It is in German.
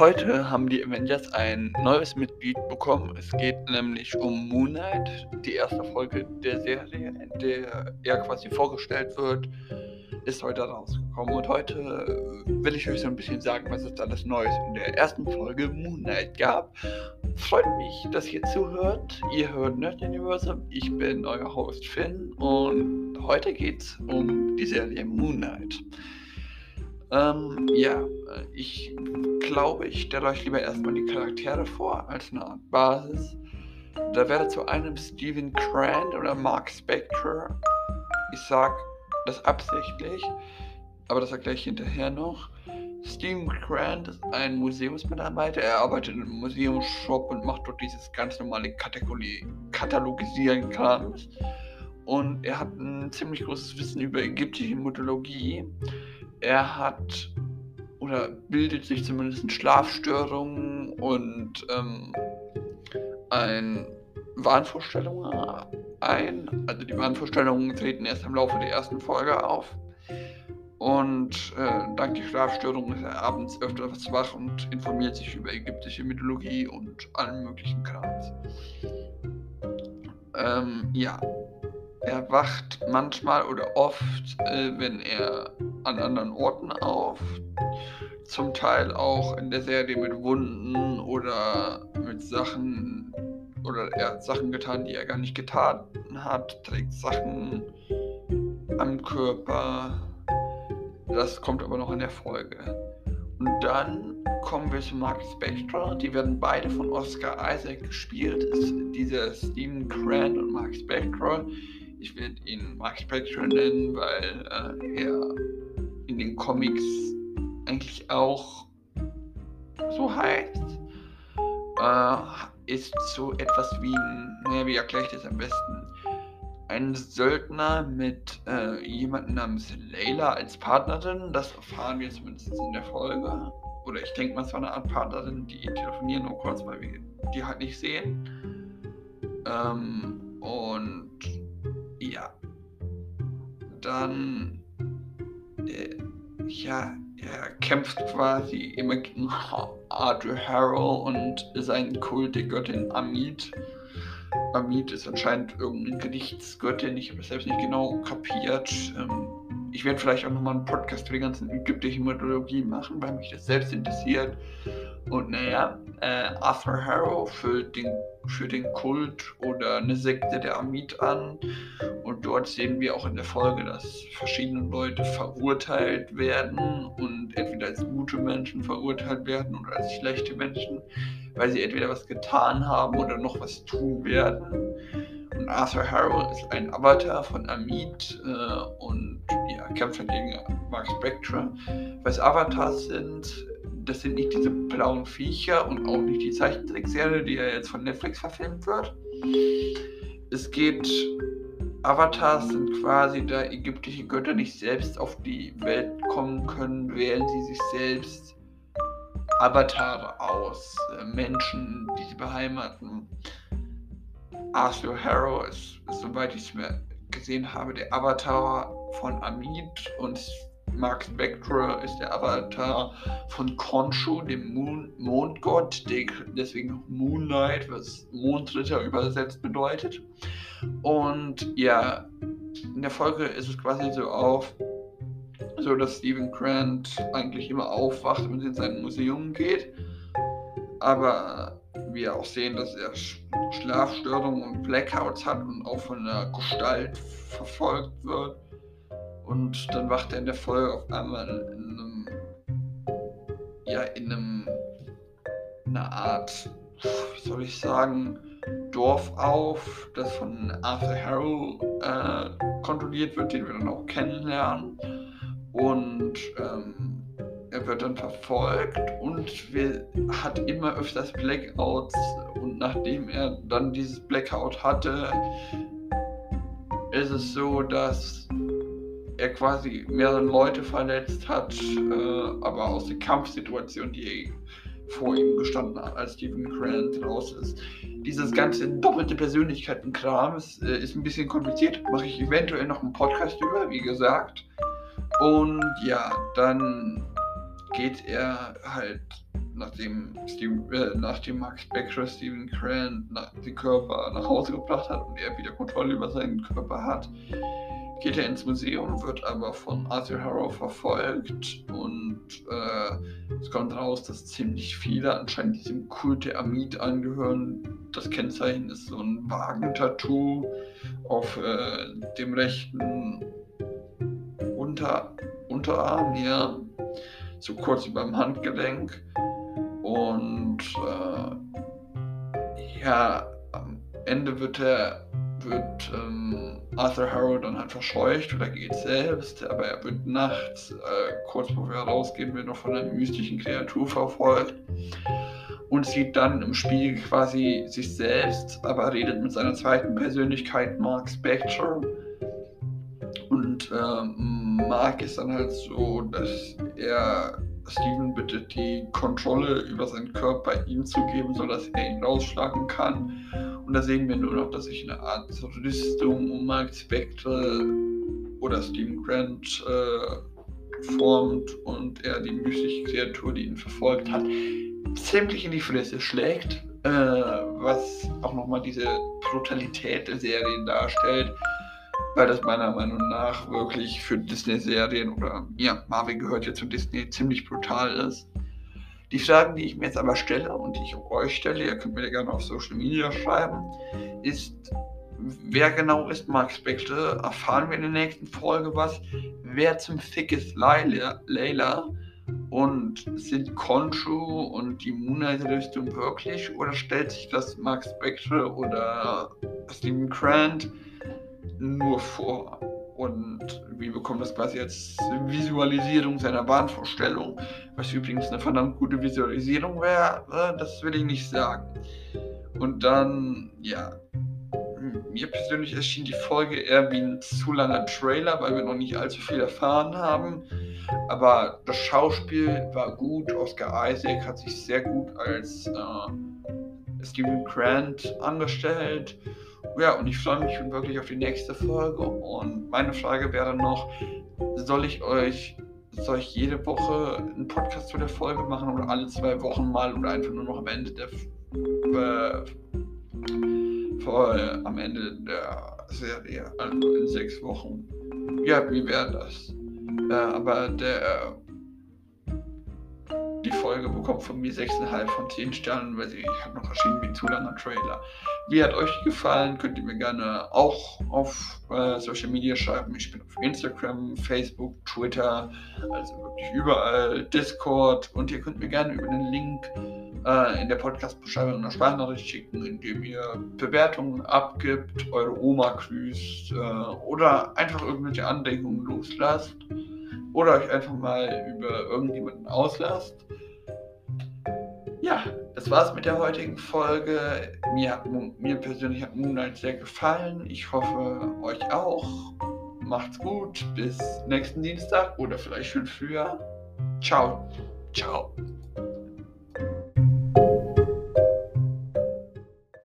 Heute haben die Avengers ein neues Mitglied bekommen. Es geht nämlich um Moon Knight, die erste Folge der Serie, in der er quasi vorgestellt wird, ist heute rausgekommen. Und heute will ich euch so ein bisschen sagen, was es alles Neues in der ersten Folge Moon Knight gab. Freut mich, dass ihr zuhört. Ihr hört Nerd Universum. Ich bin euer Host Finn und heute geht's um die Serie Moon Knight. Ähm, ja, ich glaube, ich stelle euch lieber erstmal die Charaktere vor als eine Art Basis. Da wäre zu einem Steven Crand oder Mark Spector. Ich sag das absichtlich, aber das erkläre ich hinterher noch. Steven Crand ist ein Museumsmitarbeiter. Er arbeitet einem Museumsshop und macht dort dieses ganz normale Katalogisieren Krams. Und er hat ein ziemlich großes Wissen über ägyptische Mythologie er hat oder bildet sich zumindest Schlafstörungen und ähm, ein Wahnvorstellungen ein. Also die Wahnvorstellungen treten erst im Laufe der ersten Folge auf. Und äh, dank der Schlafstörungen ist er abends öfter was wach und informiert sich über ägyptische Mythologie und allen möglichen Krams. Ähm, ja, er wacht manchmal oder oft, äh, wenn er an anderen Orten auf. Zum Teil auch in der Serie mit Wunden oder mit Sachen oder er hat Sachen getan, die er gar nicht getan hat, trägt Sachen am Körper. Das kommt aber noch in der Folge. Und dann kommen wir zu Mark Spector. Die werden beide von Oscar Isaac gespielt. Ist dieser Stephen Grant und Mark Spector. Ich werde ihn Mark Spector nennen, weil äh, er den Comics eigentlich auch so heißt. Äh, ist so etwas wie naja, wie erkläre ich das am besten? Ein Söldner mit äh, jemandem namens Layla als Partnerin. Das erfahren wir zumindest in der Folge. Oder ich denke mal, es war eine Art Partnerin, die telefonieren nur kurz, weil wir die halt nicht sehen. Ähm, und ja, dann ja, er kämpft quasi immer gegen Arthur Harrow und seinen Kult der Göttin Amit. Amit ist anscheinend irgendeine Gerichtsgöttin, ich habe das selbst nicht genau kapiert. Ähm, ich werde vielleicht auch nochmal einen Podcast für die ganzen ägyptischen Mythologie machen, weil mich das selbst interessiert. Und naja, äh, Arthur Harrow füllt den, für den Kult oder eine Sekte der Amit an. Dort sehen wir auch in der Folge, dass verschiedene Leute verurteilt werden und entweder als gute Menschen verurteilt werden oder als schlechte Menschen, weil sie entweder was getan haben oder noch was tun werden. Und Arthur Harrow ist ein Avatar von Amit äh, und ja, kämpft gegen Mark Spectra. Was Avatars sind, das sind nicht diese blauen Viecher und auch nicht die Zeichentrickserie, die ja jetzt von Netflix verfilmt wird. Es geht, Avatars sind quasi, da ägyptische Götter nicht selbst auf die Welt kommen können, wählen sie sich selbst Avatare aus, äh, Menschen, die sie beheimaten. Arthur Harrow ist, ist soweit ich es mir gesehen habe, der Avatar von Amit und Mark Spector ist der Avatar von Khonshu, dem Moon Mondgott, deswegen Moonlight, was Mondritter übersetzt bedeutet. Und ja, in der Folge ist es quasi so auf, so dass Stephen Grant eigentlich immer aufwacht und in sein Museum geht. Aber wir auch sehen, dass er Schlafstörungen und Blackouts hat und auch von einer Gestalt verfolgt wird. Und dann wacht er in der Folge auf einmal in einem, ja, in einem, in einer Art, wie soll ich sagen, Dorf auf, das von Arthur Harrow äh, kontrolliert wird, den wir dann auch kennenlernen. Und ähm, er wird dann verfolgt und wir, hat immer öfters Blackouts. Und nachdem er dann dieses Blackout hatte, ist es so, dass er quasi mehrere Leute verletzt hat, äh, aber aus der Kampfsituation, die vor ihm gestanden hat, als Stephen Grant raus ist. Dieses ganze doppelte Persönlichkeiten-Kram ist, äh, ist ein bisschen kompliziert. Mache ich eventuell noch einen Podcast über, wie gesagt. Und ja, dann geht er halt nachdem, Steve, äh, nachdem Max Becker Steven Grant nach, den Körper nach Hause gebracht hat und er wieder Kontrolle über seinen Körper hat, geht er ins Museum, wird aber von Arthur Harrow verfolgt und äh, es kommt raus, dass ziemlich viele anscheinend diesem Kult der Amit angehören. Das Kennzeichen ist so ein Wagentattoo auf äh, dem rechten Unter Unterarm hier, so kurz über dem Handgelenk. Und äh, ja, am Ende wird er wird ähm, Arthur Harrow dann halt verscheucht oder geht selbst, aber er wird nachts, äh, kurz bevor er rausgehen will, noch von einer mystischen Kreatur verfolgt und sieht dann im Spiegel quasi sich selbst, aber redet mit seiner zweiten Persönlichkeit, Mark Spector. Und ähm, Mark ist dann halt so, dass er Steven bittet, die Kontrolle über seinen Körper ihm zu geben, sodass er ihn rausschlagen kann. Und da sehen wir nur noch, dass sich eine Art Rüstung um Mark Spectre oder Steven Grant äh, formt und er die mystische Kreatur, die ihn verfolgt hat, ziemlich in die Fresse schlägt, äh, was auch nochmal diese Brutalität der Serien darstellt, weil das meiner Meinung nach wirklich für Disney-Serien oder ja, Marvel gehört ja zu Disney ziemlich brutal ist. Die Fragen, die ich mir jetzt aber stelle und die ich euch stelle, ihr könnt mir ja gerne auf Social Media schreiben, ist, wer genau ist Mark Spector? Erfahren wir in der nächsten Folge was? Wer zum Fick ist Layla? Und sind Conchu und die Moonlight-Rüstung wirklich? Oder stellt sich das Mark Spector oder Stephen Grant nur vor? Und wir bekommen das quasi als Visualisierung seiner Bahnvorstellung, was übrigens eine verdammt gute Visualisierung wäre, äh, das will ich nicht sagen. Und dann, ja, mir persönlich erschien die Folge eher wie ein zu langer Trailer, weil wir noch nicht allzu viel erfahren haben. Aber das Schauspiel war gut. Oscar Isaac hat sich sehr gut als äh, Stephen Grant angestellt. Ja, und ich freue mich schon wirklich auf die nächste Folge. Und meine Frage wäre noch, soll ich euch, soll ich jede Woche einen Podcast zu der Folge machen oder alle zwei Wochen mal oder einfach nur noch am Ende der äh, äh, am Ende der Serie, also in sechs Wochen. Ja, wie wäre das? Äh, aber der die Folge bekommt von mir 6,5 von 10 Sternen, weil sie hat noch erschienen wie ein zu langer Trailer. Wie hat euch gefallen? Könnt ihr mir gerne auch auf äh, Social Media schreiben. Ich bin auf Instagram, Facebook, Twitter, also wirklich überall, Discord und ihr könnt mir gerne über den Link äh, in der Podcast-Beschreibung eine Sprachnachricht schicken, indem ihr Bewertungen abgibt, eure Oma grüßt äh, oder einfach irgendwelche Andenkungen loslasst oder euch einfach mal über irgendjemanden auslasst. Ja, das war's mit der heutigen Folge. Mir, hat, mir persönlich hat Moonlight sehr gefallen. Ich hoffe, euch auch. Macht's gut. Bis nächsten Dienstag oder vielleicht schon früher. Ciao. Ciao.